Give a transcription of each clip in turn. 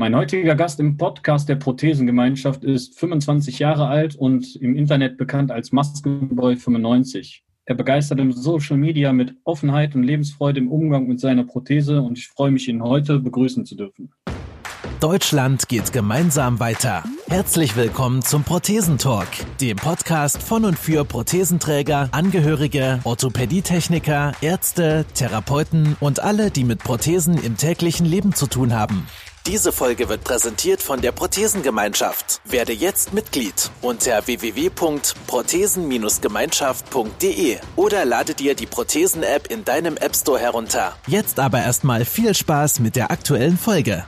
Mein heutiger Gast im Podcast der Prothesengemeinschaft ist 25 Jahre alt und im Internet bekannt als Maskenboy95. Er begeistert im Social Media mit Offenheit und Lebensfreude im Umgang mit seiner Prothese und ich freue mich, ihn heute begrüßen zu dürfen. Deutschland geht gemeinsam weiter. Herzlich willkommen zum Prothesentalk, dem Podcast von und für Prothesenträger, Angehörige, Orthopädietechniker, Ärzte, Therapeuten und alle, die mit Prothesen im täglichen Leben zu tun haben. Diese Folge wird präsentiert von der Prothesengemeinschaft. Werde jetzt Mitglied unter www.prothesen-gemeinschaft.de oder lade dir die Prothesen-App in deinem App Store herunter. Jetzt aber erstmal viel Spaß mit der aktuellen Folge.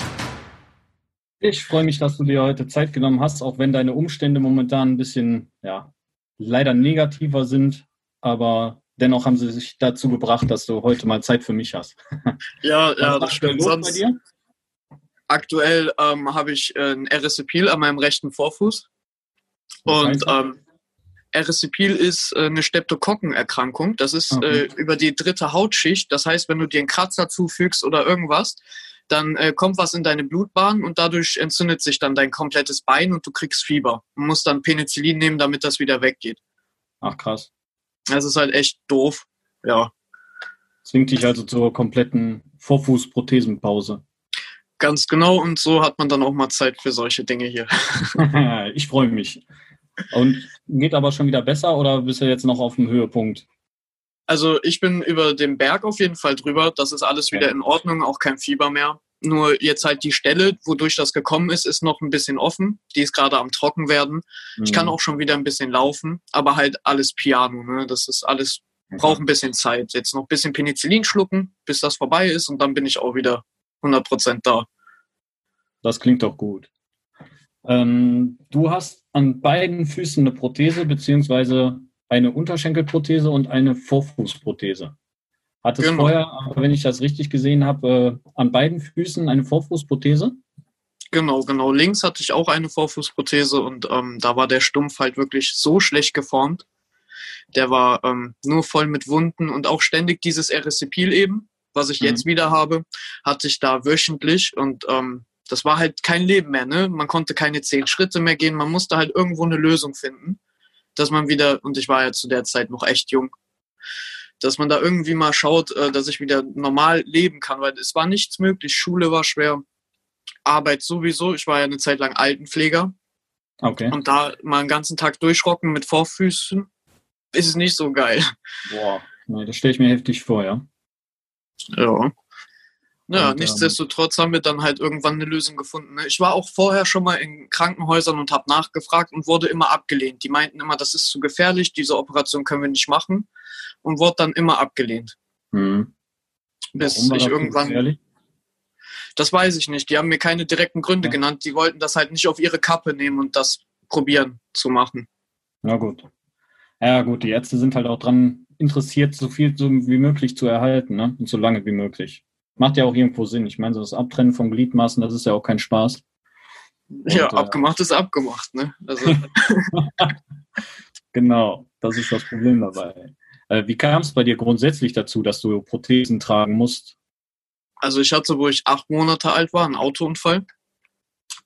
Ich freue mich, dass du dir heute Zeit genommen hast, auch wenn deine Umstände momentan ein bisschen, ja, leider negativer sind, aber dennoch haben sie sich dazu gebracht, dass du heute mal Zeit für mich hast. Ja, ja, das stimmt. Sonst aktuell ähm, habe ich äh, ein Erysipeal an meinem rechten Vorfuß. Und ähm, Erysipeal ist äh, eine Streptokokkenerkrankung. Das ist okay. äh, über die dritte Hautschicht. Das heißt, wenn du dir einen Kratzer zufügst oder irgendwas, dann äh, kommt was in deine Blutbahn und dadurch entzündet sich dann dein komplettes Bein und du kriegst Fieber. Du musst dann Penicillin nehmen, damit das wieder weggeht. Ach krass. Das ist halt echt doof. Ja. Zwingt dich also zur kompletten Vorfußprothesenpause. Ganz genau und so hat man dann auch mal Zeit für solche Dinge hier. ich freue mich. Und geht aber schon wieder besser oder bist du jetzt noch auf dem Höhepunkt? Also ich bin über den Berg auf jeden Fall drüber. Das ist alles wieder in Ordnung, auch kein Fieber mehr. Nur jetzt halt die Stelle, wodurch das gekommen ist, ist noch ein bisschen offen. Die ist gerade am Trocken werden. Mhm. Ich kann mhm. auch schon wieder ein bisschen laufen, aber halt alles Piano. Ne? Das ist alles, braucht ein bisschen Zeit. Jetzt noch ein bisschen Penicillin schlucken, bis das vorbei ist und dann bin ich auch wieder 100% da. Das klingt doch gut. Ähm, du hast an beiden Füßen eine Prothese, beziehungsweise eine Unterschenkelprothese und eine Vorfußprothese. Hat es genau. vorher, wenn ich das richtig gesehen habe, äh, an beiden Füßen eine Vorfußprothese? Genau, genau. Links hatte ich auch eine Vorfußprothese und ähm, da war der Stumpf halt wirklich so schlecht geformt. Der war ähm, nur voll mit Wunden und auch ständig dieses Erysipeal eben, was ich mhm. jetzt wieder habe, hatte ich da wöchentlich und ähm, das war halt kein Leben mehr. Ne? Man konnte keine zehn Schritte mehr gehen, man musste halt irgendwo eine Lösung finden dass man wieder, und ich war ja zu der Zeit noch echt jung, dass man da irgendwie mal schaut, äh, dass ich wieder normal leben kann, weil es war nichts möglich. Schule war schwer, Arbeit sowieso. Ich war ja eine Zeit lang Altenpfleger. Okay. Und da mal einen ganzen Tag durchrocken mit Vorfüßen ist es nicht so geil. Boah, nee, das stelle ich mir heftig vor, ja. Ja. Ja, und, ähm, nichtsdestotrotz haben wir dann halt irgendwann eine Lösung gefunden. Ne? Ich war auch vorher schon mal in Krankenhäusern und habe nachgefragt und wurde immer abgelehnt. Die meinten immer, das ist zu gefährlich, diese Operation können wir nicht machen und wurde dann immer abgelehnt. Hm. Bis ich irgendwann. Das weiß ich nicht. Die haben mir keine direkten Gründe ja. genannt. Die wollten das halt nicht auf ihre Kappe nehmen und das probieren zu machen. Na gut. Ja gut, die Ärzte sind halt auch dran interessiert, so viel wie möglich zu erhalten ne? und so lange wie möglich macht ja auch irgendwo Sinn. Ich meine, so das Abtrennen von Gliedmaßen, das ist ja auch kein Spaß. Und, ja, äh, abgemacht äh, ist abgemacht, ne? Also. genau, das ist das Problem dabei. Äh, wie kam es bei dir grundsätzlich dazu, dass du Prothesen tragen musst? Also ich hatte, wo ich acht Monate alt war, einen Autounfall.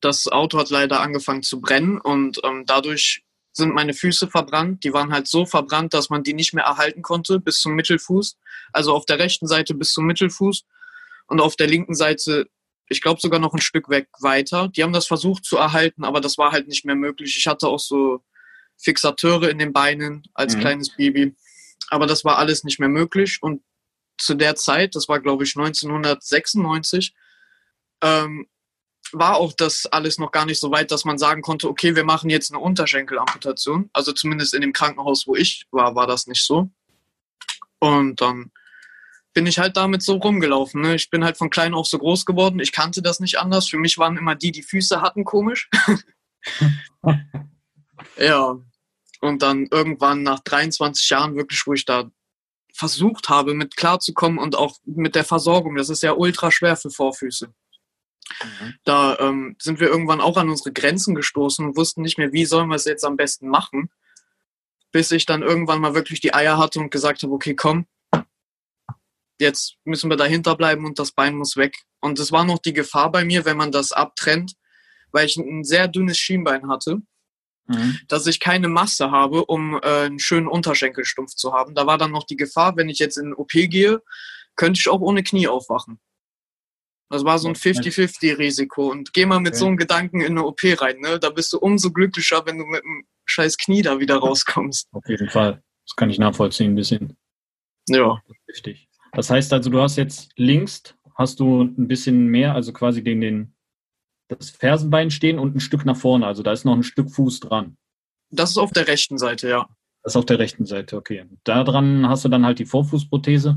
Das Auto hat leider angefangen zu brennen und ähm, dadurch sind meine Füße verbrannt. Die waren halt so verbrannt, dass man die nicht mehr erhalten konnte bis zum Mittelfuß. Also auf der rechten Seite bis zum Mittelfuß und auf der linken Seite, ich glaube sogar noch ein Stück weg weiter. Die haben das versucht zu erhalten, aber das war halt nicht mehr möglich. Ich hatte auch so Fixateure in den Beinen als mhm. kleines Baby, aber das war alles nicht mehr möglich. Und zu der Zeit, das war glaube ich 1996, ähm, war auch das alles noch gar nicht so weit, dass man sagen konnte, okay, wir machen jetzt eine Unterschenkelamputation. Also zumindest in dem Krankenhaus, wo ich war, war das nicht so. Und dann bin ich halt damit so rumgelaufen. Ne? Ich bin halt von klein auf so groß geworden. Ich kannte das nicht anders. Für mich waren immer die, die Füße hatten, komisch. ja. Und dann irgendwann nach 23 Jahren wirklich, wo ich da versucht habe, mit klarzukommen und auch mit der Versorgung. Das ist ja ultra schwer für Vorfüße. Mhm. Da ähm, sind wir irgendwann auch an unsere Grenzen gestoßen und wussten nicht mehr, wie sollen wir es jetzt am besten machen. Bis ich dann irgendwann mal wirklich die Eier hatte und gesagt habe, okay, komm, jetzt müssen wir dahinter bleiben und das Bein muss weg. Und es war noch die Gefahr bei mir, wenn man das abtrennt, weil ich ein sehr dünnes Schienbein hatte, mhm. dass ich keine Masse habe, um äh, einen schönen Unterschenkelstumpf zu haben. Da war dann noch die Gefahr, wenn ich jetzt in OP gehe, könnte ich auch ohne Knie aufwachen. Das war so ein 50-50-Risiko. Und geh mal mit okay. so einem Gedanken in eine OP rein, ne? Da bist du umso glücklicher, wenn du mit einem scheiß Knie da wieder rauskommst. Auf jeden Fall. Das kann ich nachvollziehen ein bisschen. Ja. Richtig. Das heißt also, du hast jetzt links, hast du ein bisschen mehr, also quasi den, den, das Fersenbein stehen und ein Stück nach vorne. Also da ist noch ein Stück Fuß dran. Das ist auf der rechten Seite, ja. Das ist auf der rechten Seite, okay. Da dran hast du dann halt die Vorfußprothese.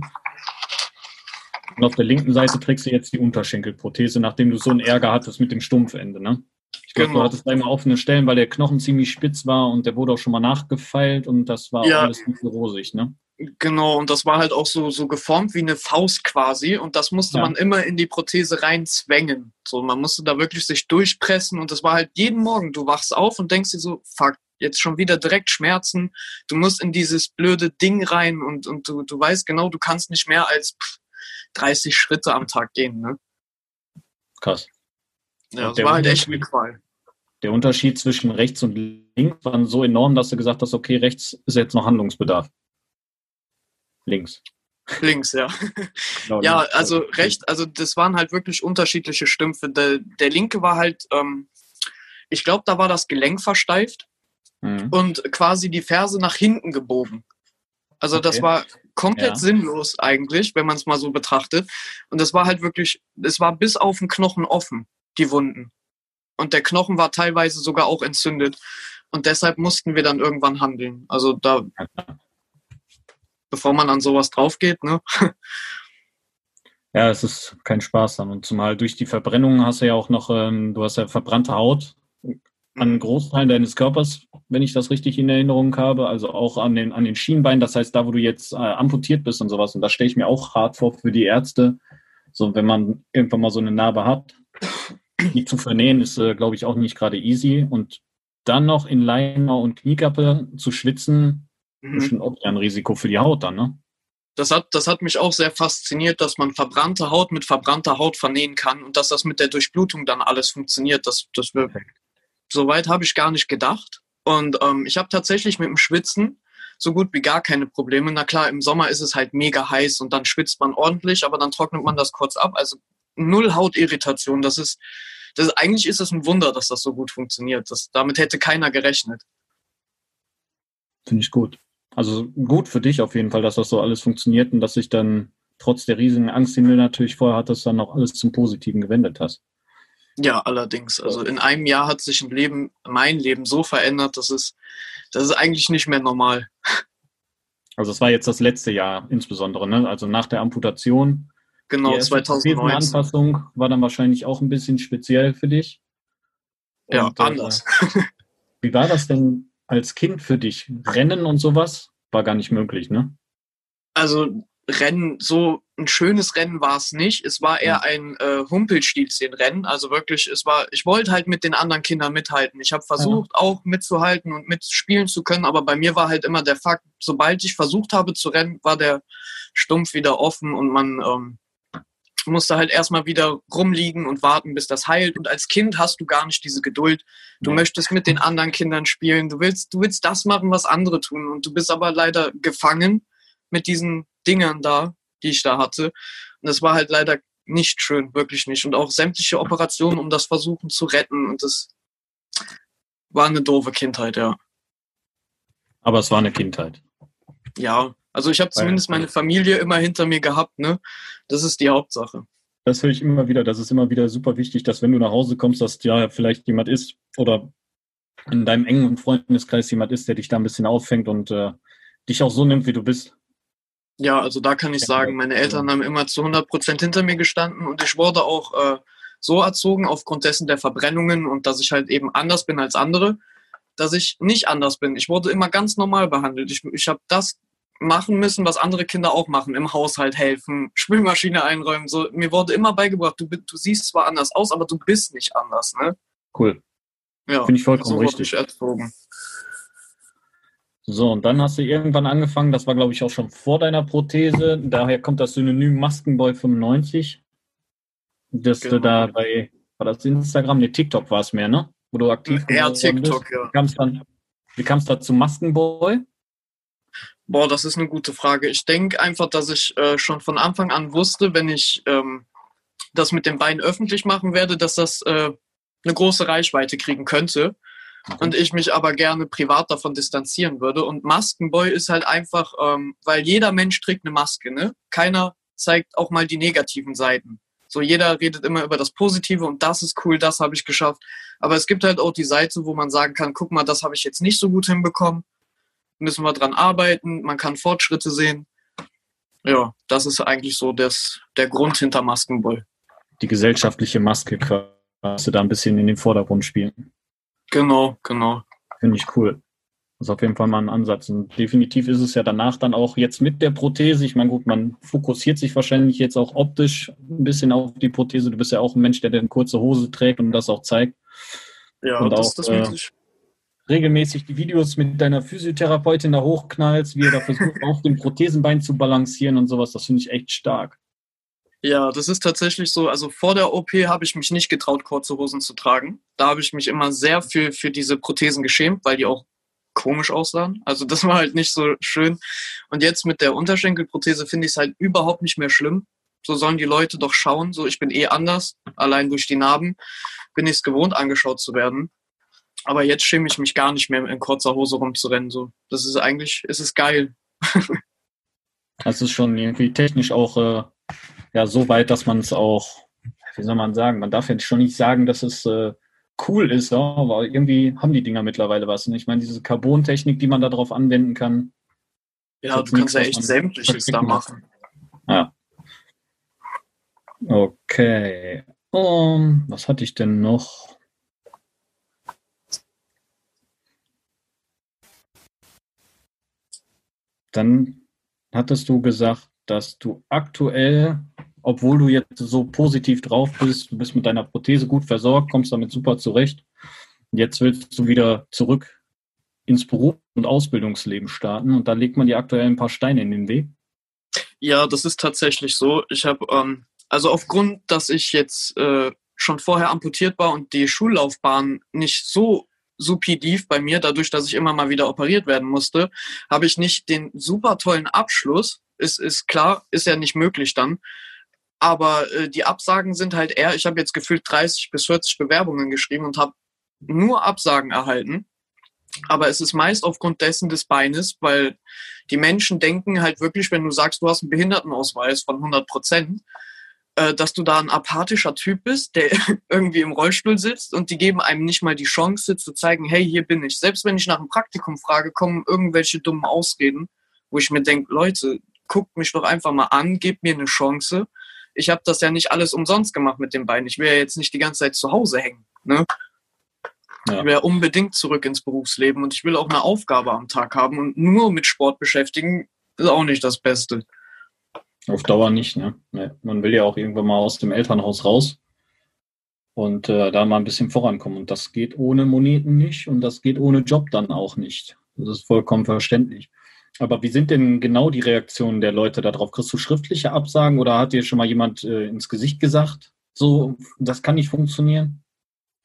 Und auf der linken Seite trägst du jetzt die Unterschenkelprothese, nachdem du so einen Ärger hattest mit dem Stumpfende, ne? Ich glaube, genau. du hattest da immer offene Stellen, weil der Knochen ziemlich spitz war und der wurde auch schon mal nachgefeilt und das war ja. alles nicht so rosig, ne? Genau, und das war halt auch so, so geformt wie eine Faust quasi und das musste ja. man immer in die Prothese reinzwängen. So, man musste da wirklich sich durchpressen und das war halt jeden Morgen, du wachst auf und denkst dir so, fuck, jetzt schon wieder direkt Schmerzen, du musst in dieses blöde Ding rein und, und du, du weißt genau, du kannst nicht mehr als pff, 30 Schritte am Tag gehen, ne? Krass. Ja, das war halt echt eine Qual. Der Unterschied zwischen rechts und links war so enorm, dass du gesagt hast, okay, rechts ist jetzt noch Handlungsbedarf. Links. Links, ja. Genau, ja, links. also recht, also das waren halt wirklich unterschiedliche Stümpfe. Der, der linke war halt, ähm, ich glaube, da war das Gelenk versteift mhm. und quasi die Ferse nach hinten gebogen. Also okay. das war komplett ja. sinnlos eigentlich, wenn man es mal so betrachtet. Und das war halt wirklich, es war bis auf den Knochen offen, die Wunden. Und der Knochen war teilweise sogar auch entzündet. Und deshalb mussten wir dann irgendwann handeln. Also da, bevor man an sowas drauf geht, ne? Ja, es ist kein Spaß dann. Und zumal durch die Verbrennung hast du ja auch noch, ähm, du hast ja verbrannte Haut an. Großteilen deines Körpers, wenn ich das richtig in Erinnerung habe, also auch an den, an den Schienbeinen, das heißt, da, wo du jetzt äh, amputiert bist und sowas, und das stelle ich mir auch hart vor für die Ärzte, so wenn man irgendwann mal so eine Narbe hat, die zu vernähen, ist, äh, glaube ich, auch nicht gerade easy und dann noch in Leimer und Kniekappe zu schwitzen, mhm. ist schon auch ein Risiko für die Haut dann, ne? Das hat, das hat mich auch sehr fasziniert, dass man verbrannte Haut mit verbrannter Haut vernähen kann und dass das mit der Durchblutung dann alles funktioniert. Das, das Soweit habe ich gar nicht gedacht. Und ähm, ich habe tatsächlich mit dem Schwitzen so gut wie gar keine Probleme. Na klar, im Sommer ist es halt mega heiß und dann schwitzt man ordentlich, aber dann trocknet man das kurz ab. Also null Hautirritation. Das ist, das eigentlich ist es ein Wunder, dass das so gut funktioniert. Das, damit hätte keiner gerechnet. Finde ich gut. Also gut für dich auf jeden Fall, dass das so alles funktioniert und dass sich dann trotz der riesigen Angst, die du natürlich vorher hattest, dann auch alles zum Positiven gewendet hast. Ja, allerdings. Also in einem Jahr hat sich ein Leben, mein Leben so verändert, dass es, das ist eigentlich nicht mehr normal. Also es war jetzt das letzte Jahr insbesondere, ne? Also nach der Amputation. Genau, die 2019. Anpassung war dann wahrscheinlich auch ein bisschen speziell für dich. Ja, und, äh, anders. Äh, wie war das denn als Kind für dich? Rennen und sowas war gar nicht möglich, ne? Also Rennen, so ein schönes Rennen war es nicht. Es war eher ein äh, Humpelstilzchen-Rennen. Also wirklich, es war, ich wollte halt mit den anderen Kindern mithalten. Ich habe versucht, ja. auch mitzuhalten und mitspielen zu können, aber bei mir war halt immer der Fakt, sobald ich versucht habe zu rennen, war der Stumpf wieder offen und man ähm, musste halt erstmal wieder rumliegen und warten, bis das heilt. Und als Kind hast du gar nicht diese Geduld. Du ja. möchtest mit den anderen Kindern spielen. Du willst, du willst das machen, was andere tun. Und du bist aber leider gefangen mit diesen Dingern da, die ich da hatte. Und das war halt leider nicht schön, wirklich nicht. Und auch sämtliche Operationen, um das versuchen zu retten. Und das war eine doofe Kindheit, ja. Aber es war eine Kindheit. Ja, also ich habe zumindest meine Familie immer hinter mir gehabt, ne? Das ist die Hauptsache. Das höre ich immer wieder. Das ist immer wieder super wichtig, dass wenn du nach Hause kommst, dass ja vielleicht jemand ist oder in deinem engen Freundeskreis jemand ist, der dich da ein bisschen auffängt und äh, dich auch so nimmt, wie du bist. Ja, also da kann ich sagen, meine Eltern haben immer zu 100 Prozent hinter mir gestanden und ich wurde auch äh, so erzogen aufgrund dessen der Verbrennungen und dass ich halt eben anders bin als andere, dass ich nicht anders bin. Ich wurde immer ganz normal behandelt. Ich, ich habe das machen müssen, was andere Kinder auch machen, im Haushalt helfen, Spülmaschine einräumen. So, mir wurde immer beigebracht, du, du siehst zwar anders aus, aber du bist nicht anders. Ne? Cool. Ja, finde ich vollkommen so richtig. Ich erzogen. So, und dann hast du irgendwann angefangen, das war glaube ich auch schon vor deiner Prothese, daher kommt das Synonym Maskenboy 95. dass genau. du da bei, war das Instagram? Ne, TikTok war es mehr, ne? Wo du aktiv Ja, TikTok, bist. ja. Dann, wie kam es da zu Maskenboy? Boah, das ist eine gute Frage. Ich denke einfach, dass ich äh, schon von Anfang an wusste, wenn ich ähm, das mit den Beinen öffentlich machen werde, dass das äh, eine große Reichweite kriegen könnte. Okay. Und ich mich aber gerne privat davon distanzieren würde. Und Maskenboy ist halt einfach, ähm, weil jeder Mensch trägt eine Maske, ne? Keiner zeigt auch mal die negativen Seiten. So jeder redet immer über das Positive und das ist cool, das habe ich geschafft. Aber es gibt halt auch die Seite, wo man sagen kann, guck mal, das habe ich jetzt nicht so gut hinbekommen. Müssen wir dran arbeiten, man kann Fortschritte sehen. Ja, das ist eigentlich so das, der Grund hinter Maskenboy. Die gesellschaftliche Maske quasi da ein bisschen in den Vordergrund spielen. Genau, genau. Finde ich cool. Das ist auf jeden Fall mal ein Ansatz. Und definitiv ist es ja danach dann auch jetzt mit der Prothese. Ich meine, gut, man fokussiert sich wahrscheinlich jetzt auch optisch ein bisschen auf die Prothese. Du bist ja auch ein Mensch, der eine kurze Hose trägt und das auch zeigt. Ja, und das, auch, das äh, regelmäßig die Videos mit deiner Physiotherapeutin da hochknallst, wie er da versucht, auf dem Prothesenbein zu balancieren und sowas. Das finde ich echt stark. Ja, das ist tatsächlich so. Also vor der OP habe ich mich nicht getraut, kurze Hosen zu tragen. Da habe ich mich immer sehr für, für diese Prothesen geschämt, weil die auch komisch aussahen. Also das war halt nicht so schön. Und jetzt mit der Unterschenkelprothese finde ich es halt überhaupt nicht mehr schlimm. So sollen die Leute doch schauen. So, ich bin eh anders. Allein durch die Narben bin ich es gewohnt, angeschaut zu werden. Aber jetzt schäme ich mich gar nicht mehr, in kurzer Hose rumzurennen. So, das ist eigentlich, es ist geil. das ist schon irgendwie technisch auch äh, ja so weit, dass man es auch, wie soll man sagen, man darf jetzt schon nicht sagen, dass es äh, cool ist, ja, aber irgendwie haben die Dinger mittlerweile was. Und ich meine, diese Carbon-Technik, die man darauf anwenden kann. Ja, du kannst ja echt sämtliches da machen. Ja. Okay. Um, was hatte ich denn noch? Dann hattest du gesagt, dass du aktuell obwohl du jetzt so positiv drauf bist, du bist mit deiner Prothese gut versorgt, kommst damit super zurecht. Jetzt willst du wieder zurück ins Beruf und Ausbildungsleben starten und da legt man dir aktuell ein paar Steine in den Weg. Ja, das ist tatsächlich so. Ich habe, ähm, also aufgrund, dass ich jetzt äh, schon vorher amputiert war und die Schullaufbahn nicht so supidiv bei mir, dadurch, dass ich immer mal wieder operiert werden musste, habe ich nicht den super tollen Abschluss. Ist, ist klar, ist ja nicht möglich dann. Aber äh, die Absagen sind halt eher, ich habe jetzt gefühlt 30 bis 40 Bewerbungen geschrieben und habe nur Absagen erhalten. Aber es ist meist aufgrund dessen des Beines, weil die Menschen denken halt wirklich, wenn du sagst, du hast einen Behindertenausweis von 100 Prozent, äh, dass du da ein apathischer Typ bist, der irgendwie im Rollstuhl sitzt und die geben einem nicht mal die Chance zu zeigen, hey, hier bin ich. Selbst wenn ich nach einem Praktikum frage, kommen irgendwelche dummen Ausreden, wo ich mir denke, Leute, guckt mich doch einfach mal an, gebt mir eine Chance ich habe das ja nicht alles umsonst gemacht mit dem Bein. Ich will ja jetzt nicht die ganze Zeit zu Hause hängen. Ne? Ja. Ich will ja unbedingt zurück ins Berufsleben und ich will auch eine Aufgabe am Tag haben und nur mit Sport beschäftigen ist auch nicht das Beste. Auf Dauer nicht, ne? Man will ja auch irgendwann mal aus dem Elternhaus raus und äh, da mal ein bisschen vorankommen. Und das geht ohne Moneten nicht und das geht ohne Job dann auch nicht. Das ist vollkommen verständlich. Aber wie sind denn genau die Reaktionen der Leute darauf? Kriegst du schriftliche Absagen oder hat dir schon mal jemand äh, ins Gesicht gesagt, so, das kann nicht funktionieren?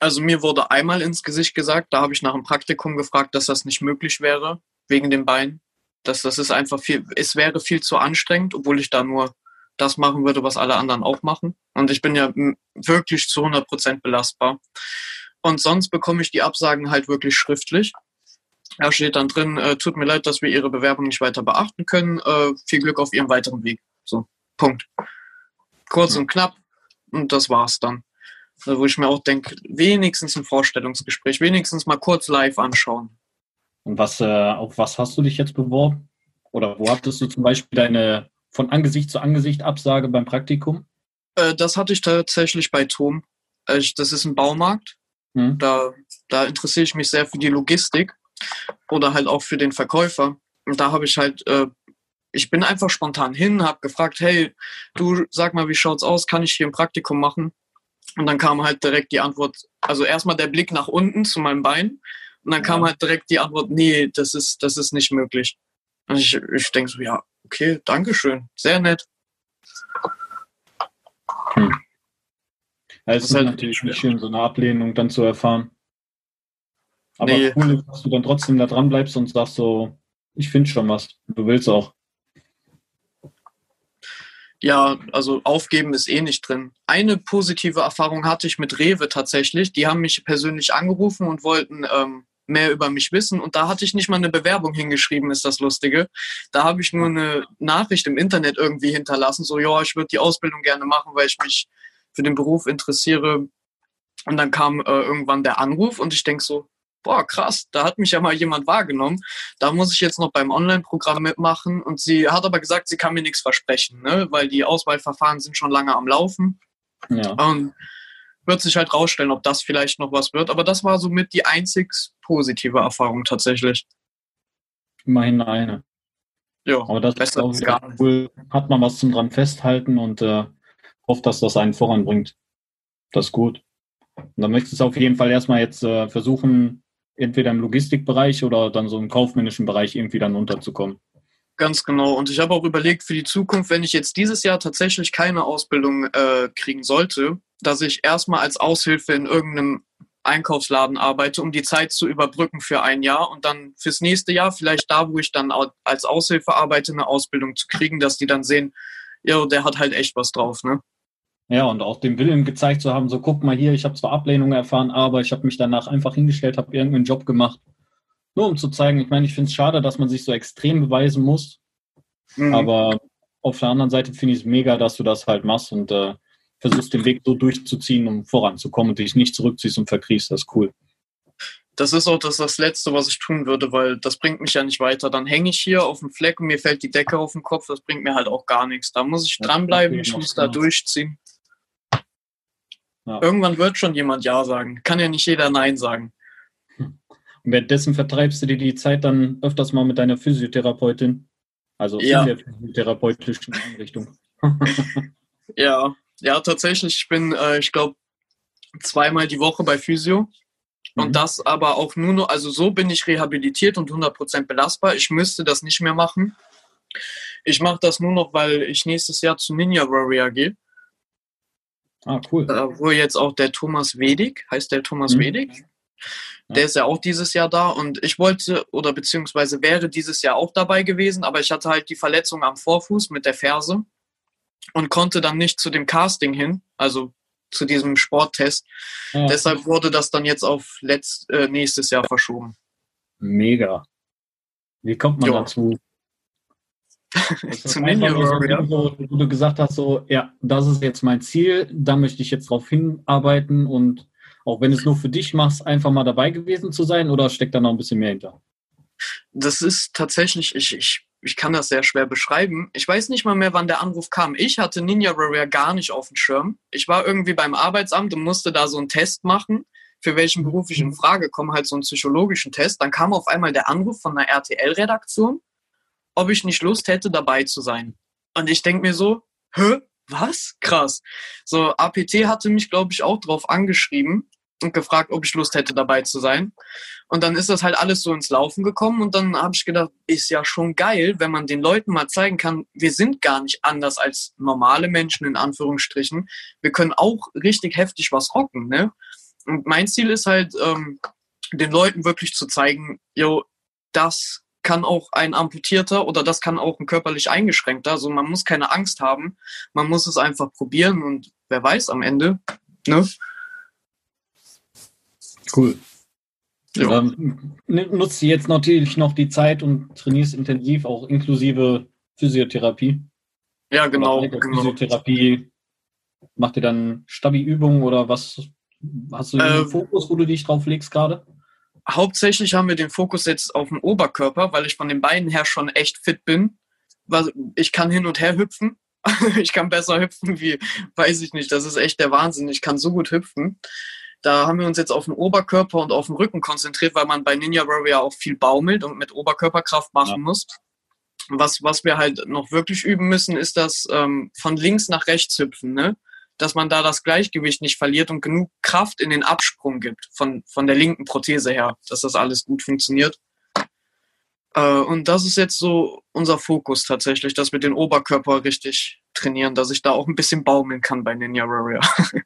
Also mir wurde einmal ins Gesicht gesagt, da habe ich nach einem Praktikum gefragt, dass das nicht möglich wäre, wegen dem Bein. Dass das ist einfach viel, es wäre viel zu anstrengend, obwohl ich da nur das machen würde, was alle anderen auch machen. Und ich bin ja wirklich zu 100 Prozent belastbar. Und sonst bekomme ich die Absagen halt wirklich schriftlich. Da steht dann drin, äh, tut mir leid, dass wir Ihre Bewerbung nicht weiter beachten können. Äh, viel Glück auf Ihrem weiteren Weg. So, Punkt. Kurz und knapp und das war's dann. Also, wo ich mir auch denke, wenigstens ein Vorstellungsgespräch, wenigstens mal kurz live anschauen. Und was, äh, auf was hast du dich jetzt beworben? Oder wo hattest du zum Beispiel deine von Angesicht zu Angesicht Absage beim Praktikum? Äh, das hatte ich tatsächlich bei Tom. Äh, das ist ein Baumarkt. Hm. Da, da interessiere ich mich sehr für die Logistik oder halt auch für den Verkäufer. Und da habe ich halt, äh, ich bin einfach spontan hin, habe gefragt, hey, du sag mal, wie schaut's aus? Kann ich hier ein Praktikum machen? Und dann kam halt direkt die Antwort, also erstmal der Blick nach unten zu meinem Bein und dann kam halt direkt die Antwort, nee, das ist, das ist nicht möglich. Und ich, ich denke so, ja, okay, Dankeschön, sehr nett. Hm. Ja, es ist, halt natürlich nicht schön, so eine Ablehnung dann zu erfahren. Aber nee. cool ist, dass du dann trotzdem da dran bleibst und sagst so, ich finde schon was. Du willst auch. Ja, also aufgeben ist eh nicht drin. Eine positive Erfahrung hatte ich mit Rewe tatsächlich. Die haben mich persönlich angerufen und wollten ähm, mehr über mich wissen. Und da hatte ich nicht mal eine Bewerbung hingeschrieben, ist das Lustige. Da habe ich nur eine Nachricht im Internet irgendwie hinterlassen, so, ja, ich würde die Ausbildung gerne machen, weil ich mich für den Beruf interessiere. Und dann kam äh, irgendwann der Anruf und ich denke so, boah, krass, da hat mich ja mal jemand wahrgenommen. Da muss ich jetzt noch beim Online-Programm mitmachen. Und sie hat aber gesagt, sie kann mir nichts versprechen, ne? weil die Auswahlverfahren sind schon lange am Laufen. Ja. Und wird sich halt rausstellen, ob das vielleicht noch was wird. Aber das war somit die einzig positive Erfahrung tatsächlich. Immerhin eine. Ja, aber das ist auch cool. Hat man was zum dran festhalten und äh, hofft, dass das einen voranbringt. Das ist gut. Und dann möchtest du auf jeden Fall erstmal jetzt äh, versuchen, entweder im Logistikbereich oder dann so im kaufmännischen Bereich irgendwie dann unterzukommen. Ganz genau. Und ich habe auch überlegt für die Zukunft, wenn ich jetzt dieses Jahr tatsächlich keine Ausbildung äh, kriegen sollte, dass ich erstmal als Aushilfe in irgendeinem Einkaufsladen arbeite, um die Zeit zu überbrücken für ein Jahr und dann fürs nächste Jahr vielleicht da, wo ich dann als Aushilfe arbeite, eine Ausbildung zu kriegen, dass die dann sehen, ja, der hat halt echt was drauf, ne? Ja, und auch den Willen gezeigt zu haben, so guck mal hier, ich habe zwar Ablehnung erfahren, aber ich habe mich danach einfach hingestellt, habe irgendeinen Job gemacht. Nur um zu zeigen, ich meine, ich finde es schade, dass man sich so extrem beweisen muss. Mhm. Aber auf der anderen Seite finde ich es mega, dass du das halt machst und äh, versuchst den Weg so durchzuziehen, um voranzukommen und dich nicht zurückziehst und verkriechst. Das ist cool. Das ist auch das, das Letzte, was ich tun würde, weil das bringt mich ja nicht weiter. Dann hänge ich hier auf dem Fleck und mir fällt die Decke auf den Kopf. Das bringt mir halt auch gar nichts. Da muss ich dranbleiben, ich muss da durchziehen. Ja. Irgendwann wird schon jemand Ja sagen. Kann ja nicht jeder Nein sagen. Und währenddessen vertreibst du dir die Zeit dann öfters mal mit deiner Physiotherapeutin. Also ja. in der physiotherapeutischen Einrichtung. ja, ja, tatsächlich. Ich bin, äh, ich glaube, zweimal die Woche bei Physio. Und mhm. das aber auch nur noch, also so bin ich rehabilitiert und 100% belastbar. Ich müsste das nicht mehr machen. Ich mache das nur noch, weil ich nächstes Jahr zu Ninja Warrior gehe. Ah, cool. Äh, wo jetzt auch der Thomas Wedig, heißt der Thomas mhm. Wedig? Der ist ja auch dieses Jahr da und ich wollte oder beziehungsweise wäre dieses Jahr auch dabei gewesen, aber ich hatte halt die Verletzung am Vorfuß mit der Ferse und konnte dann nicht zu dem Casting hin, also zu diesem Sporttest. Ja. Deshalb wurde das dann jetzt auf letzt, äh, nächstes Jahr verschoben. Mega. Wie kommt man jo. dazu? Zum Ninja Warrior. So, wo du gesagt hast, so, ja, das ist jetzt mein Ziel, da möchte ich jetzt drauf hinarbeiten und auch wenn es nur für dich machst, einfach mal dabei gewesen zu sein oder steckt da noch ein bisschen mehr hinter? Das ist tatsächlich, ich, ich, ich kann das sehr schwer beschreiben. Ich weiß nicht mal mehr, wann der Anruf kam. Ich hatte Ninja Warrior gar nicht auf dem Schirm. Ich war irgendwie beim Arbeitsamt und musste da so einen Test machen, für welchen Beruf ich in Frage komme, halt so einen psychologischen Test. Dann kam auf einmal der Anruf von einer RTL-Redaktion ob ich nicht Lust hätte, dabei zu sein. Und ich denke mir so, hä, was? Krass. So, APT hatte mich, glaube ich, auch drauf angeschrieben und gefragt, ob ich Lust hätte, dabei zu sein. Und dann ist das halt alles so ins Laufen gekommen und dann habe ich gedacht, ist ja schon geil, wenn man den Leuten mal zeigen kann, wir sind gar nicht anders als normale Menschen in Anführungsstrichen. Wir können auch richtig heftig was rocken, ne? Und mein Ziel ist halt, ähm, den Leuten wirklich zu zeigen, yo, das kann auch ein Amputierter oder das kann auch ein körperlich Eingeschränkter. Also man muss keine Angst haben. Man muss es einfach probieren und wer weiß am Ende. Ne? Cool. Ja. Ähm, nutzt jetzt natürlich noch die Zeit und trainierst intensiv, auch inklusive Physiotherapie. Ja, genau. genau. Physiotherapie. Macht ihr dann Stabi-Übungen oder was? Hast du einen äh, Fokus, wo du dich drauf legst gerade? Hauptsächlich haben wir den Fokus jetzt auf den Oberkörper, weil ich von den Beinen her schon echt fit bin. Ich kann hin und her hüpfen. ich kann besser hüpfen wie, weiß ich nicht, das ist echt der Wahnsinn. Ich kann so gut hüpfen. Da haben wir uns jetzt auf den Oberkörper und auf den Rücken konzentriert, weil man bei Ninja Warrior auch viel baumelt und mit Oberkörperkraft machen ja. muss. Was, was wir halt noch wirklich üben müssen, ist das ähm, von links nach rechts hüpfen. Ne? Dass man da das Gleichgewicht nicht verliert und genug Kraft in den Absprung gibt von, von der linken Prothese her, dass das alles gut funktioniert. Äh, und das ist jetzt so unser Fokus tatsächlich, dass wir den Oberkörper richtig trainieren, dass ich da auch ein bisschen baumeln kann bei Ninja Warrior.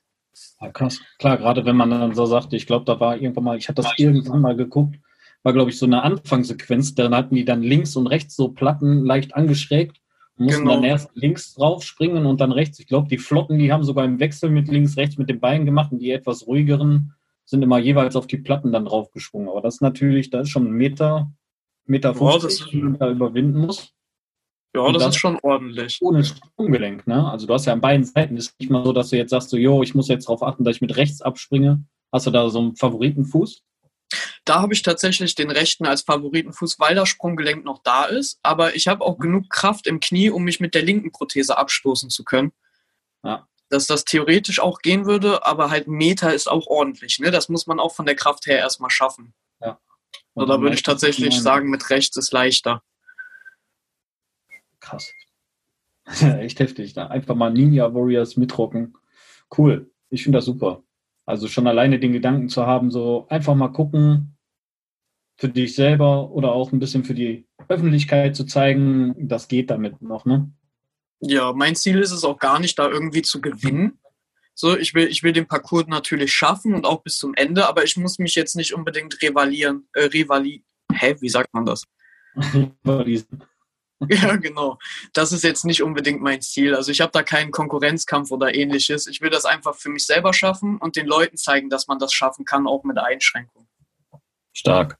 Ja, krass. Klar, gerade wenn man dann so sagte, ich glaube, da war irgendwann mal, ich hatte das irgendwann mal geguckt, war, glaube ich, so eine Anfangssequenz, dann hatten die dann links und rechts so Platten leicht angeschrägt mussten Genau. dann erst links drauf springen und dann rechts. Ich glaube, die Flotten, die haben sogar im Wechsel mit links, rechts mit den Beinen gemacht und die etwas ruhigeren sind immer jeweils auf die Platten dann draufgesprungen. Aber das ist natürlich, da ist schon ein Meter, Meter Boah, das- 50, die man da überwinden muss. Ja, das, das- ist schon ordentlich. Ohne Sprunggelenk, ne? Also du hast ja an beiden Seiten, ist nicht mal so, dass du jetzt sagst, so, jo, ich muss jetzt darauf achten, dass ich mit rechts abspringe. Hast du da so einen Favoritenfuß? Da habe ich tatsächlich den rechten als Favoritenfuß, weil das Sprunggelenk noch da ist. Aber ich habe auch genug Kraft im Knie, um mich mit der linken Prothese abstoßen zu können. Ja. Dass das theoretisch auch gehen würde, aber halt Meter ist auch ordentlich. Ne? Das muss man auch von der Kraft her erstmal schaffen. Also da würde ich tatsächlich sagen, mit rechts ist leichter. Krass. Echt heftig. Ne? Einfach mal Ninja Warriors mitrocken. Cool. Ich finde das super. Also schon alleine den Gedanken zu haben, so einfach mal gucken, für dich selber oder auch ein bisschen für die Öffentlichkeit zu zeigen, das geht damit noch, ne? Ja, mein Ziel ist es auch gar nicht, da irgendwie zu gewinnen. So, ich will, ich will den Parcours natürlich schaffen und auch bis zum Ende, aber ich muss mich jetzt nicht unbedingt rivalieren, äh, rivali, hä, wie sagt man das? Ja, genau. Das ist jetzt nicht unbedingt mein Ziel. Also ich habe da keinen Konkurrenzkampf oder ähnliches. Ich will das einfach für mich selber schaffen und den Leuten zeigen, dass man das schaffen kann, auch mit Einschränkungen. Stark.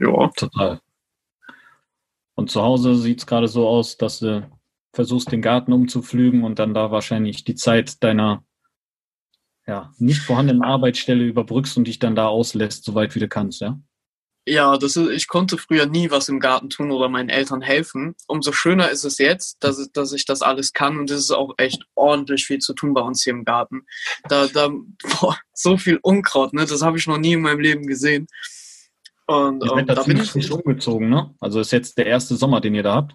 Ja. Total. Und zu Hause sieht es gerade so aus, dass du versuchst, den Garten umzupflügen und dann da wahrscheinlich die Zeit deiner ja, nicht vorhandenen Arbeitsstelle überbrückst und dich dann da auslässt, soweit wie du kannst, ja? Ja, das ist, ich konnte früher nie was im Garten tun oder meinen Eltern helfen. Umso schöner ist es jetzt, dass, dass ich das alles kann und es ist auch echt ordentlich viel zu tun bei uns hier im Garten. Da, da boah, so viel Unkraut, ne? Das habe ich noch nie in meinem Leben gesehen. Und Ihr ähm, da bin ich frisch umgezogen, ne? Also ist jetzt der erste Sommer, den ihr da habt.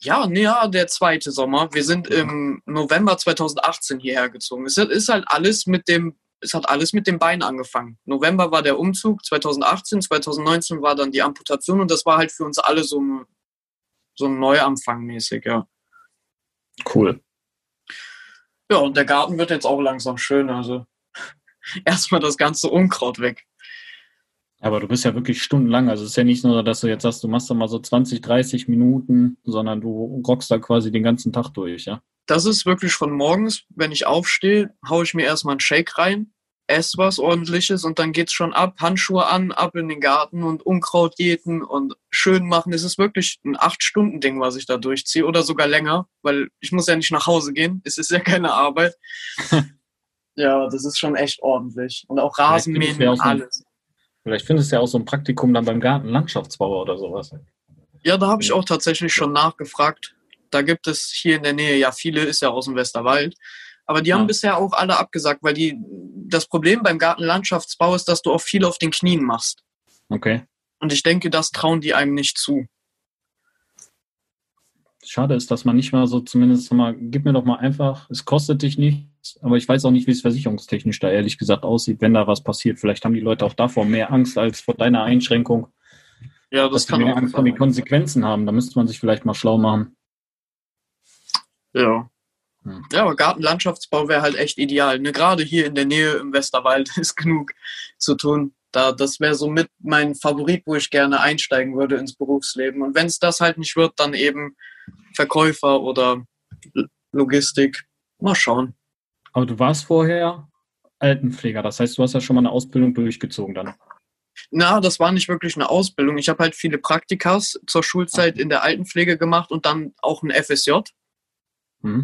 Ja, nee, ja, der zweite Sommer. Wir sind im November 2018 hierher gezogen. Es ist halt alles mit dem, es hat alles mit dem Bein angefangen. November war der Umzug, 2018, 2019 war dann die Amputation und das war halt für uns alle so ein, so ein Neuanfang mäßig, ja. Cool. Ja, und der Garten wird jetzt auch langsam schön, also erstmal das ganze Unkraut weg. Aber du bist ja wirklich stundenlang. Also es ist ja nicht nur, dass du jetzt sagst, du machst da mal so 20, 30 Minuten, sondern du rockst da quasi den ganzen Tag durch, ja? Das ist wirklich von morgens, wenn ich aufstehe, haue ich mir erstmal einen Shake rein, esse was ordentliches und dann geht's schon ab, Handschuhe an, ab in den Garten und Unkraut jäten und schön machen. Es ist wirklich ein Acht-Stunden-Ding, was ich da durchziehe oder sogar länger, weil ich muss ja nicht nach Hause gehen. Es ist ja keine Arbeit. ja, das ist schon echt ordentlich. Und auch Rasenmähen und alles. Vielleicht findest du ja auch so ein Praktikum dann beim Gartenlandschaftsbauer oder sowas. Ja, da habe ich auch tatsächlich schon nachgefragt. Da gibt es hier in der Nähe ja viele, ist ja aus dem Westerwald. Aber die haben Ja. bisher auch alle abgesagt, weil die, das Problem beim Gartenlandschaftsbau ist, dass du auch viel auf den Knien machst. Okay. Und ich denke, das trauen die einem nicht zu. Schade ist, dass man nicht mal so zumindest mal, gib mir doch mal einfach, es kostet dich nichts, aber ich weiß auch nicht, wie es versicherungstechnisch da ehrlich gesagt aussieht, wenn da was passiert. Vielleicht haben die Leute auch davor mehr Angst als vor deiner Einschränkung, Ja, das kann mehr auch Angst vor sein. Konsequenzen haben. Da müsste man sich vielleicht mal schlau machen. Ja. Hm. Ja, aber Gartenlandschaftsbau wäre halt echt ideal. Ne? Gerade hier in der Nähe im Westerwald ist genug zu tun. Da, das wäre so mit mein Favorit, wo ich gerne einsteigen würde ins Berufsleben. Und wenn es das halt nicht wird, dann eben Verkäufer oder Logistik. Mal schauen. Aber du warst vorher Altenpfleger, das heißt, du hast ja schon mal eine Ausbildung durchgezogen dann. Na, das war nicht wirklich eine Ausbildung. Ich habe halt viele Praktikas zur Schulzeit in der Altenpflege gemacht und dann auch ein FSJ. Mhm.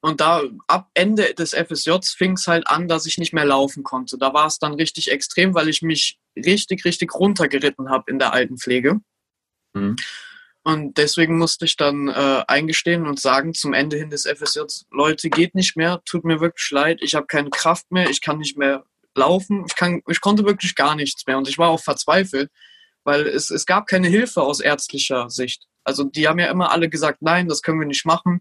Und da ab Ende des FSJs fing es halt an, dass ich nicht mehr laufen konnte. Da war es dann richtig extrem, weil ich mich richtig, richtig runtergeritten habe in der Altenpflege. Mhm. Und deswegen musste ich dann äh, eingestehen und sagen zum Ende hin des FSJs, Leute, geht nicht mehr, tut mir wirklich leid, ich habe keine Kraft mehr, ich kann nicht mehr laufen, ich, kann, ich konnte wirklich gar nichts mehr. Und ich war auch verzweifelt, weil es, es gab keine Hilfe aus ärztlicher Sicht. Also die haben ja immer alle gesagt, nein, das können wir nicht machen.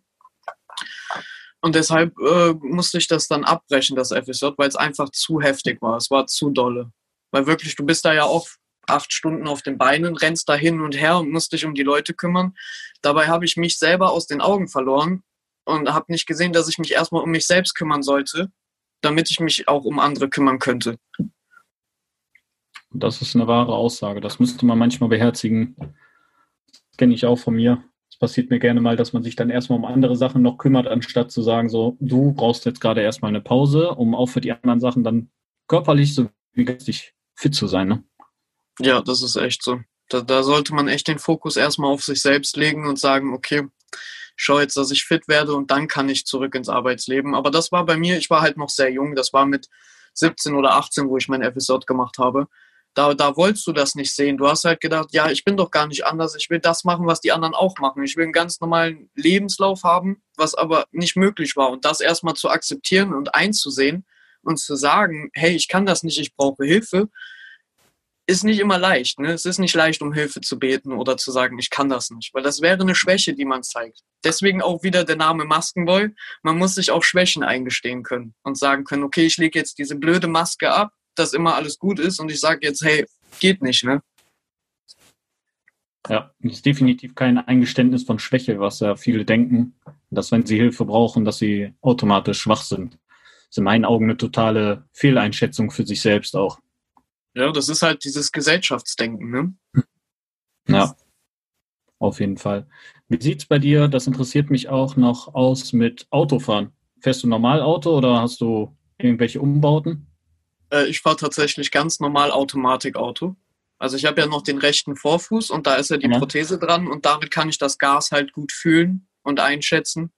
Und deshalb äh, musste ich das dann abbrechen, das FSJ, weil es einfach zu heftig war. Es war zu dolle. Weil wirklich, du bist da ja auch acht Stunden auf den Beinen, rennst da hin und her und musst dich um die Leute kümmern. Dabei habe ich mich selber aus den Augen verloren und habe nicht gesehen, dass ich mich erstmal um mich selbst kümmern sollte, damit ich mich auch um andere kümmern könnte. Das ist eine wahre Aussage. Das müsste man manchmal beherzigen. Das kenne ich auch von mir. Es passiert mir gerne mal, dass man sich dann erstmal um andere Sachen noch kümmert, anstatt zu sagen, so, du brauchst jetzt gerade erstmal eine Pause, um auch für die anderen Sachen dann körperlich sowie geistig fit zu sein. Ne? Ja, das ist echt so. Da, da sollte man echt den Fokus erstmal auf sich selbst legen und sagen, okay, schau jetzt, dass ich fit werde und dann kann ich zurück ins Arbeitsleben. Aber das war bei mir, ich war halt noch sehr jung, das war mit 17 oder 18, wo ich mein FSJ gemacht habe. Da, da wolltest du das nicht sehen. Du hast halt gedacht, ja, ich bin doch gar nicht anders. Ich will das machen, was die anderen auch machen. Ich will einen ganz normalen Lebenslauf haben, was aber nicht möglich war. Und das erstmal zu akzeptieren und einzusehen und zu sagen, hey, ich kann das nicht, ich brauche Hilfe, ist nicht immer leicht. Ne? Es ist nicht leicht, um Hilfe zu beten oder zu sagen, ich kann das nicht, weil das wäre eine Schwäche, die man zeigt. Deswegen auch wieder der Name Maskenboy. Man muss sich auch Schwächen eingestehen können und sagen können, okay, ich lege jetzt diese blöde Maske ab, dass immer alles gut ist und ich sage jetzt, hey, geht nicht, ne? Ja, das ist definitiv kein Eingeständnis von Schwäche, was ja viele denken, dass wenn sie Hilfe brauchen, dass sie automatisch schwach sind. Das ist in meinen Augen eine totale Fehleinschätzung für sich selbst auch. Ja, das ist halt dieses Gesellschaftsdenken, ne? Ja, auf jeden Fall. Wie sieht's bei dir, das interessiert mich auch noch aus mit Autofahren? Fährst du normal Auto oder hast du irgendwelche Umbauten? Äh, ich fahre tatsächlich ganz normal Automatikauto. Also ich habe ja noch den rechten Vorfuß und da ist ja die ja. Prothese dran und damit kann ich das Gas halt gut fühlen und einschätzen.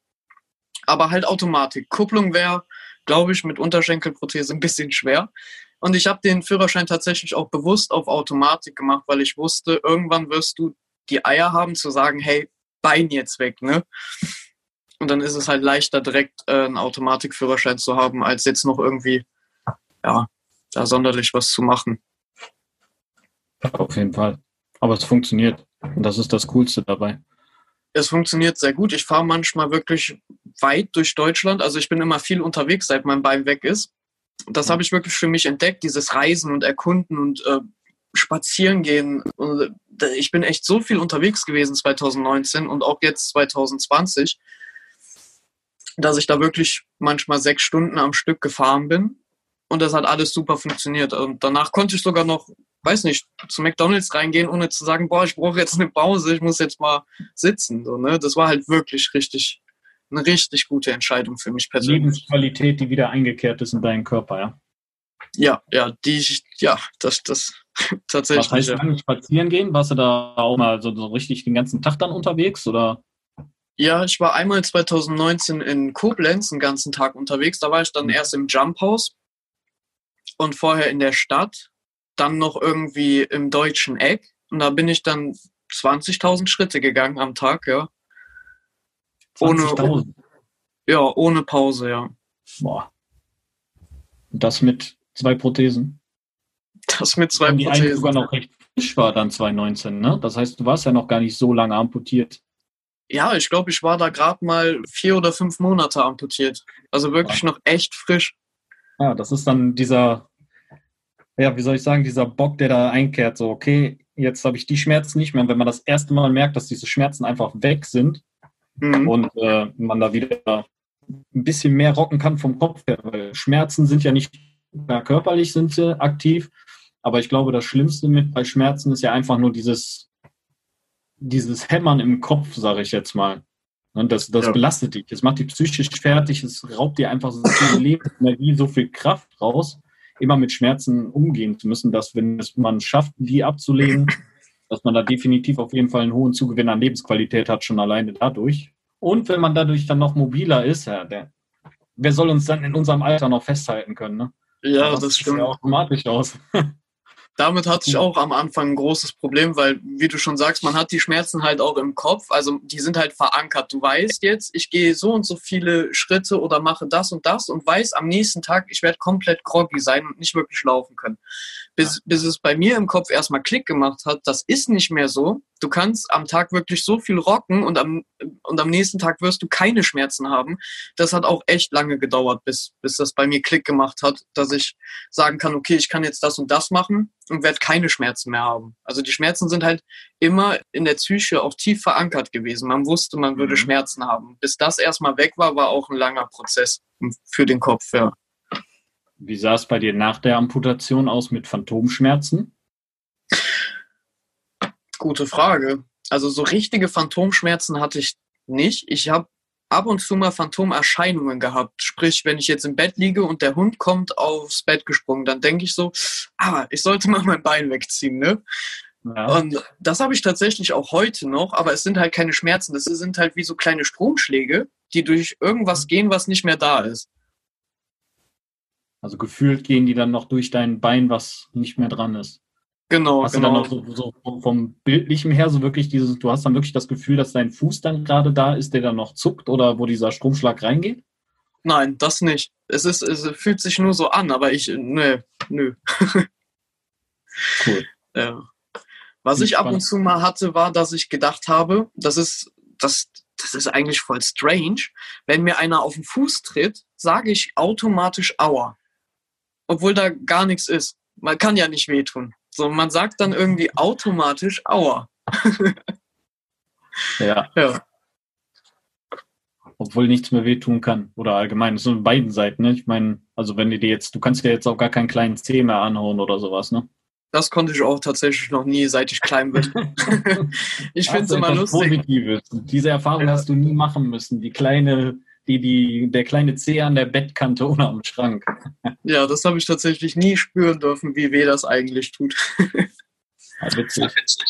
Aber halt Automatik. Kupplung wäre, glaube ich, mit Unterschenkelprothese ein bisschen schwer. Und ich habe den Führerschein tatsächlich auch bewusst auf Automatik gemacht, weil ich wusste, irgendwann wirst du die Eier haben zu sagen, hey, Bein jetzt weg, ne? Und dann ist es halt leichter, direkt äh, einen Automatikführerschein zu haben, als jetzt noch irgendwie, ja, da sonderlich was zu machen. Auf jeden Fall. Aber es funktioniert. Und das ist das Coolste dabei. Es funktioniert sehr gut. Ich fahre manchmal wirklich weit durch Deutschland. Also ich bin immer viel unterwegs, seit mein Bein weg ist das habe ich wirklich für mich entdeckt, dieses Reisen und Erkunden und äh, Spazieren gehen. Und, äh, ich bin echt so viel unterwegs gewesen 2019 und auch jetzt 2020, dass ich da wirklich manchmal sechs Stunden am Stück gefahren bin. Und das hat alles super funktioniert. Und danach konnte ich sogar noch, weiß nicht, zu McDonalds reingehen, ohne zu sagen, boah, ich brauche jetzt eine Pause, ich muss jetzt mal sitzen. So, ne? Das war halt wirklich richtig eine richtig gute Entscheidung für mich persönlich. Lebensqualität, die wieder eingekehrt ist in deinen Körper, ja? Ja, ja, die, ja, das, das tatsächlich. Was heißt ja. spazieren gehen? Warst du da auch mal so, so richtig den ganzen Tag dann unterwegs oder? Ja, ich war einmal 2019 in Koblenz einen ganzen Tag unterwegs. Da war ich dann mhm. erst im Jump House und vorher in der Stadt, dann noch irgendwie im deutschen Eck und da bin ich dann 20.000 Schritte gegangen am Tag, ja. Ohne, ja, ohne Pause, ja. Boah. Das mit zwei Prothesen. Das mit zwei Und die Prothesen. Die sogar noch recht frisch war dann 2019, ne? Das heißt, du warst ja noch gar nicht so lange amputiert. Ja, ich glaube, ich war da gerade mal vier oder fünf Monate amputiert. Also wirklich ja. noch echt frisch. Ja, das ist dann dieser, ja, wie soll ich sagen, dieser Bock, der da einkehrt. So, okay, jetzt habe ich die Schmerzen nicht mehr. Und wenn man das erste Mal merkt, dass diese Schmerzen einfach weg sind, mhm. und äh, man da wieder ein bisschen mehr rocken kann vom Kopf her, weil Schmerzen sind ja nicht ja, körperlich sind sie aktiv, aber ich glaube, das Schlimmste mit bei Schmerzen ist ja einfach nur dieses, dieses Hämmern im Kopf, sage ich jetzt mal. Und das, das ja. belastet dich. Es macht dich psychisch fertig, es raubt dir einfach so viel Lebensenergie, so viel Kraft raus, immer mit Schmerzen umgehen zu müssen, dass wenn es man schafft, die abzulegen, dass man da definitiv auf jeden Fall einen hohen Zugewinn an Lebensqualität hat, schon alleine dadurch. Und wenn man dadurch dann noch mobiler ist, ja, der, wer soll uns dann in unserem Alter noch festhalten können? Ne? Ja, das, das stimmt. Ja automatisch aus. Damit hatte ich auch am Anfang ein großes Problem, weil, wie du schon sagst, man hat die Schmerzen halt auch im Kopf. Also die sind halt verankert. Du weißt jetzt, ich gehe so und so viele Schritte oder mache das und das und weiß am nächsten Tag, ich werde komplett groggy sein und nicht wirklich laufen können bis, bis es bei mir im Kopf erstmal Klick gemacht hat, das ist nicht mehr so. Du kannst am Tag wirklich so viel rocken und am, und am nächsten Tag wirst du keine Schmerzen haben. Das hat auch echt lange gedauert, bis, bis das bei mir Klick gemacht hat, dass ich sagen kann, okay, ich kann jetzt das und das machen und werde keine Schmerzen mehr haben. Also die Schmerzen sind halt immer in der Psyche auch tief verankert gewesen. Man wusste, man würde mhm. Schmerzen haben. Bis das erstmal weg war, war auch ein langer Prozess für den Kopf, ja. Wie sah es bei dir nach der Amputation aus mit Phantomschmerzen? Gute Frage. Also so richtige Phantomschmerzen hatte ich nicht. Ich habe ab und zu mal Phantomerscheinungen gehabt. Sprich, wenn ich jetzt im Bett liege und der Hund kommt aufs Bett gesprungen, dann denke ich so, ah, ich sollte mal mein Bein wegziehen, ne? Ja. Und das habe ich tatsächlich auch heute noch, aber es sind halt keine Schmerzen. Das sind halt wie so kleine Stromschläge, die durch irgendwas mhm. gehen, was nicht mehr da ist. Also gefühlt gehen die dann noch durch dein Bein, was nicht mehr dran ist. Genau, hast genau. Du dann auch so, so vom Bildlichen her so wirklich dieses, du hast dann wirklich das Gefühl, dass dein Fuß dann gerade da ist, der dann noch zuckt oder wo dieser Stromschlag reingeht? Nein, das nicht. Es ist, es fühlt sich nur so an, aber ich, nö, nö. cool. Ja. Was ich ab und zu mal hatte, war, dass ich gedacht habe, das ist, das, das ist eigentlich voll strange. Wenn mir einer auf den Fuß tritt, sage ich automatisch Aua. Obwohl da gar nichts ist. Man kann ja nicht wehtun. So, man sagt dann irgendwie automatisch Aua. ja. ja. Obwohl nichts mehr wehtun kann. Oder allgemein, so in beiden Seiten, ne? Ich meine, also wenn du dir jetzt, du kannst dir jetzt auch gar keinen kleinen Zeh mehr anhauen oder sowas, ne? Das konnte ich auch tatsächlich noch nie, seit ich klein bin. ich finde es immer lustig. Positives. Diese Erfahrung hast du nie machen müssen. Die kleine die, die, der kleine Zeh an der Bettkante oder am Schrank. Ja, das habe ich tatsächlich nie spüren dürfen, wie weh das eigentlich tut. Ja, witzig.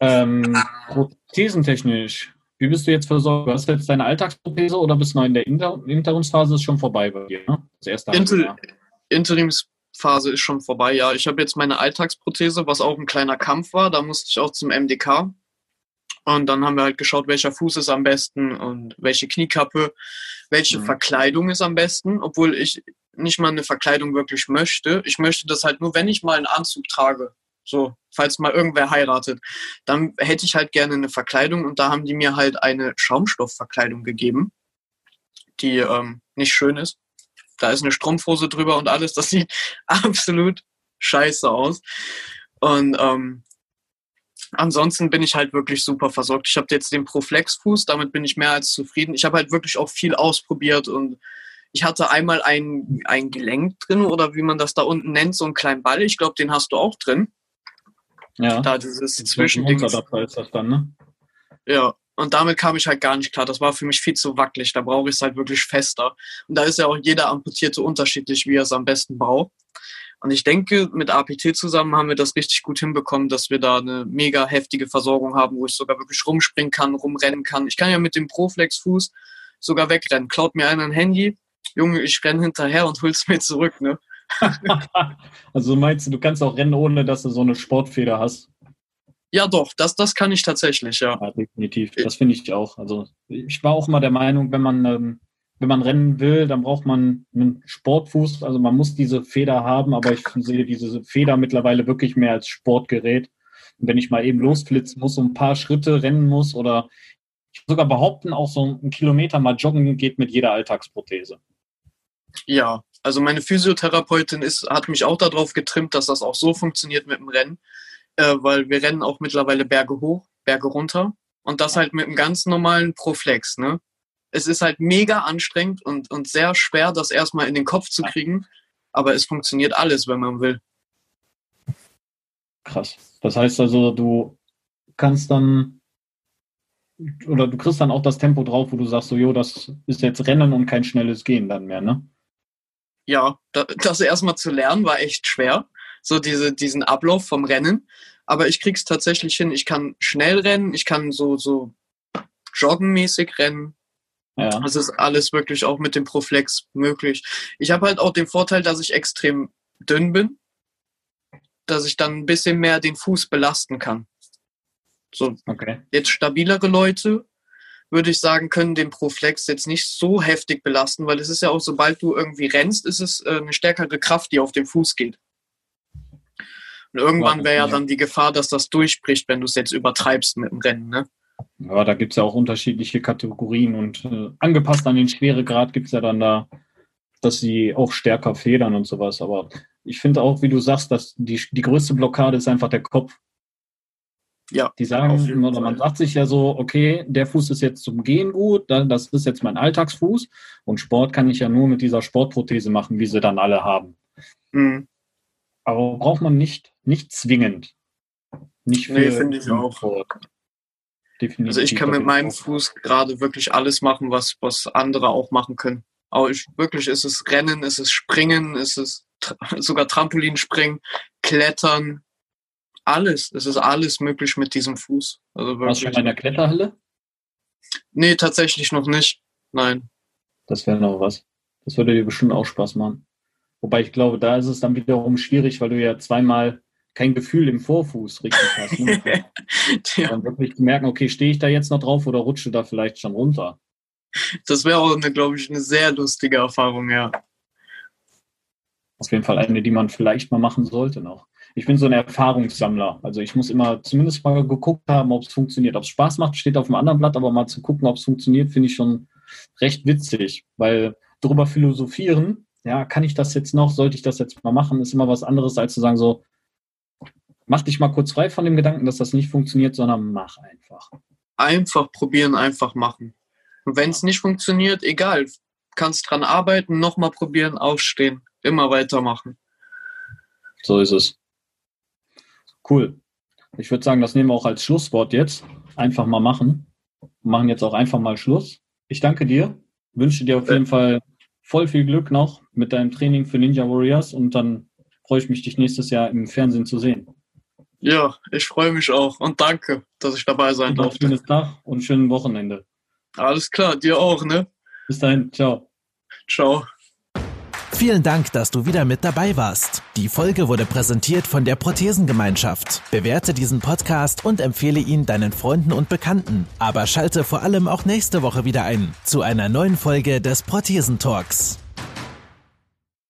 Ähm, prothesentechnisch, wie bist du jetzt versorgt? Hast du jetzt deine Alltagsprothese oder bist du noch in der Inter Interimsphase? Ist schon vorbei bei dir, ne? Das erste Inter Interimsphase ist schon vorbei, ja. Ich habe jetzt meine Alltagsprothese, was auch ein kleiner Kampf war. Da musste ich auch zum MDK. Und dann haben wir halt geschaut, welcher Fuß ist am besten und welche Kniekappe, welche mhm. Verkleidung ist am besten, obwohl ich nicht mal eine Verkleidung wirklich möchte. Ich möchte das halt nur, wenn ich mal einen Anzug trage. So, falls mal irgendwer heiratet, dann hätte ich halt gerne eine Verkleidung und da haben die mir halt eine Schaumstoffverkleidung gegeben, die ähm, nicht schön ist. Da ist eine Strumpfhose drüber und alles. Das sieht absolut scheiße aus. Und ähm, Ansonsten bin ich halt wirklich super versorgt. Ich habe jetzt den Proflex-Fuß, damit bin ich mehr als zufrieden. Ich habe halt wirklich auch viel ausprobiert und ich hatte einmal ein, ein Gelenk drin oder wie man das da unten nennt, so einen kleinen Ball. Ich glaube, den hast du auch drin. Ja. Da dieses Zwischending. ist das dann, ne? Ja, und damit kam ich halt gar nicht klar. Das war für mich viel zu wackelig. Da brauche ich es halt wirklich fester. Und da ist ja auch jeder Amputierte unterschiedlich, wie er es am besten braucht. Und ich denke, mit APT zusammen haben wir das richtig gut hinbekommen, dass wir da eine mega heftige Versorgung haben, wo ich sogar wirklich rumspringen kann, rumrennen kann. Ich kann ja mit dem Proflex-Fuß sogar wegrennen. Klaut mir einer ein Handy, Junge, ich renne hinterher und hol's mir zurück, ne? also meinst du, du kannst auch rennen, ohne dass du so eine Sportfeder hast? Ja, doch, das, das kann ich tatsächlich, ja. ja definitiv. Das finde ich auch. Also ich war auch mal der Meinung, wenn man ähm, wenn man rennen will, dann braucht man einen Sportfuß. Also man muss diese Feder haben, aber ich sehe diese Feder mittlerweile wirklich mehr als Sportgerät. Und wenn ich mal eben losflitzen muss, so ein paar Schritte rennen muss oder ich sogar behaupten, auch so einen Kilometer mal joggen geht mit jeder Alltagsprothese. Ja, also meine Physiotherapeutin ist, hat mich auch darauf getrimmt, dass das auch so funktioniert mit dem Rennen, äh, weil wir rennen auch mittlerweile Berge hoch, Berge runter und das halt mit einem ganz normalen Proflex, ne? Es ist halt mega anstrengend und, und sehr schwer, das erstmal in den Kopf zu kriegen. Aber es funktioniert alles, wenn man will. Krass. Das heißt also, du kannst dann oder du kriegst dann auch das Tempo drauf, wo du sagst, so, jo, das ist jetzt Rennen und kein schnelles Gehen dann mehr, ne? Ja, das erstmal zu lernen war echt schwer. So diese, diesen Ablauf vom Rennen. Aber ich krieg's tatsächlich hin. Ich kann schnell rennen, ich kann so, so joggenmäßig rennen. Ja. Das ist alles wirklich auch mit dem Proflex möglich. Ich habe halt auch den Vorteil, dass ich extrem dünn bin, dass ich dann ein bisschen mehr den Fuß belasten kann. So, okay. jetzt stabilere Leute, würde ich sagen, können den Proflex jetzt nicht so heftig belasten, weil es ist ja auch, sobald du irgendwie rennst, ist es äh, eine stärkere Kraft, die auf den Fuß geht. Und irgendwann wäre ja dann die Gefahr, dass das durchbricht, wenn du es jetzt übertreibst mit dem Rennen, ne? Ja, da gibt es ja auch unterschiedliche Kategorien und äh, angepasst an den Schweregrad gibt es ja dann da, dass sie auch stärker federn und sowas. Aber ich finde auch, wie du sagst, dass die, die größte Blockade ist einfach der Kopf. Ja. Die sagen, oder man sagt sich ja so, okay, der Fuß ist jetzt zum Gehen gut, das ist jetzt mein Alltagsfuß und Sport kann ich ja nur mit dieser Sportprothese machen, wie sie dann alle haben. Mhm. Aber braucht man nicht, nicht zwingend. Nicht für nee, finde ich auch. Sport. Definitiv. Also ich kann mit meinem Fuß gerade wirklich alles machen, was, was andere auch machen können. Aber ich, wirklich ist es Rennen, ist es Springen, ist es sogar Trampolinspringen, Klettern, alles. Es ist alles möglich mit diesem Fuß. Also wirklich. Warst du schon in der Kletterhalle? Nee, tatsächlich noch nicht. Nein. Das wäre noch was. Das würde dir bestimmt auch Spaß machen. Wobei ich glaube, da ist es dann wiederum schwierig, weil du ja zweimal kein Gefühl im Vorfuß richtig hast. Ne? ja. Dann wirklich merken, okay, stehe ich da jetzt noch drauf oder rutsche da vielleicht schon runter? Das wäre auch, glaube ich, eine sehr lustige Erfahrung, ja. Auf jeden Fall eine, die man vielleicht mal machen sollte noch. Ich bin so ein Erfahrungssammler. Also ich muss immer zumindest mal geguckt haben, ob es funktioniert. Ob es Spaß macht, steht auf dem anderen Blatt, aber mal zu gucken, ob es funktioniert, finde ich schon recht witzig, weil darüber philosophieren, ja, kann ich das jetzt noch, sollte ich das jetzt mal machen, ist immer was anderes, als zu sagen so, mach dich mal kurz frei von dem Gedanken, dass das nicht funktioniert, sondern mach einfach. Einfach probieren, einfach machen. Und wenn es nicht funktioniert, egal. Kannst dran arbeiten, nochmal probieren, aufstehen, immer weitermachen. So ist es. Cool. Ich würde sagen, das nehmen wir auch als Schlusswort jetzt. Einfach mal machen. Wir machen jetzt auch einfach mal Schluss. Ich danke dir. Wünsche dir auf jeden Fall voll viel Glück noch mit deinem Training für Ninja Warriors und dann freue ich mich, dich nächstes Jahr im Fernsehen zu sehen. Ja, ich freue mich auch und danke, dass ich dabei sein durfte. Schönes Tag und schönen Wochenende. Alles klar, dir auch, ne? Bis dahin, ciao. Ciao. Vielen Dank, dass du wieder mit dabei warst. Die Folge wurde präsentiert von der Prothesengemeinschaft. Bewerte diesen Podcast und empfehle ihn deinen Freunden und Bekannten. Aber schalte vor allem auch nächste Woche wieder ein zu einer neuen Folge des Prothesentalks.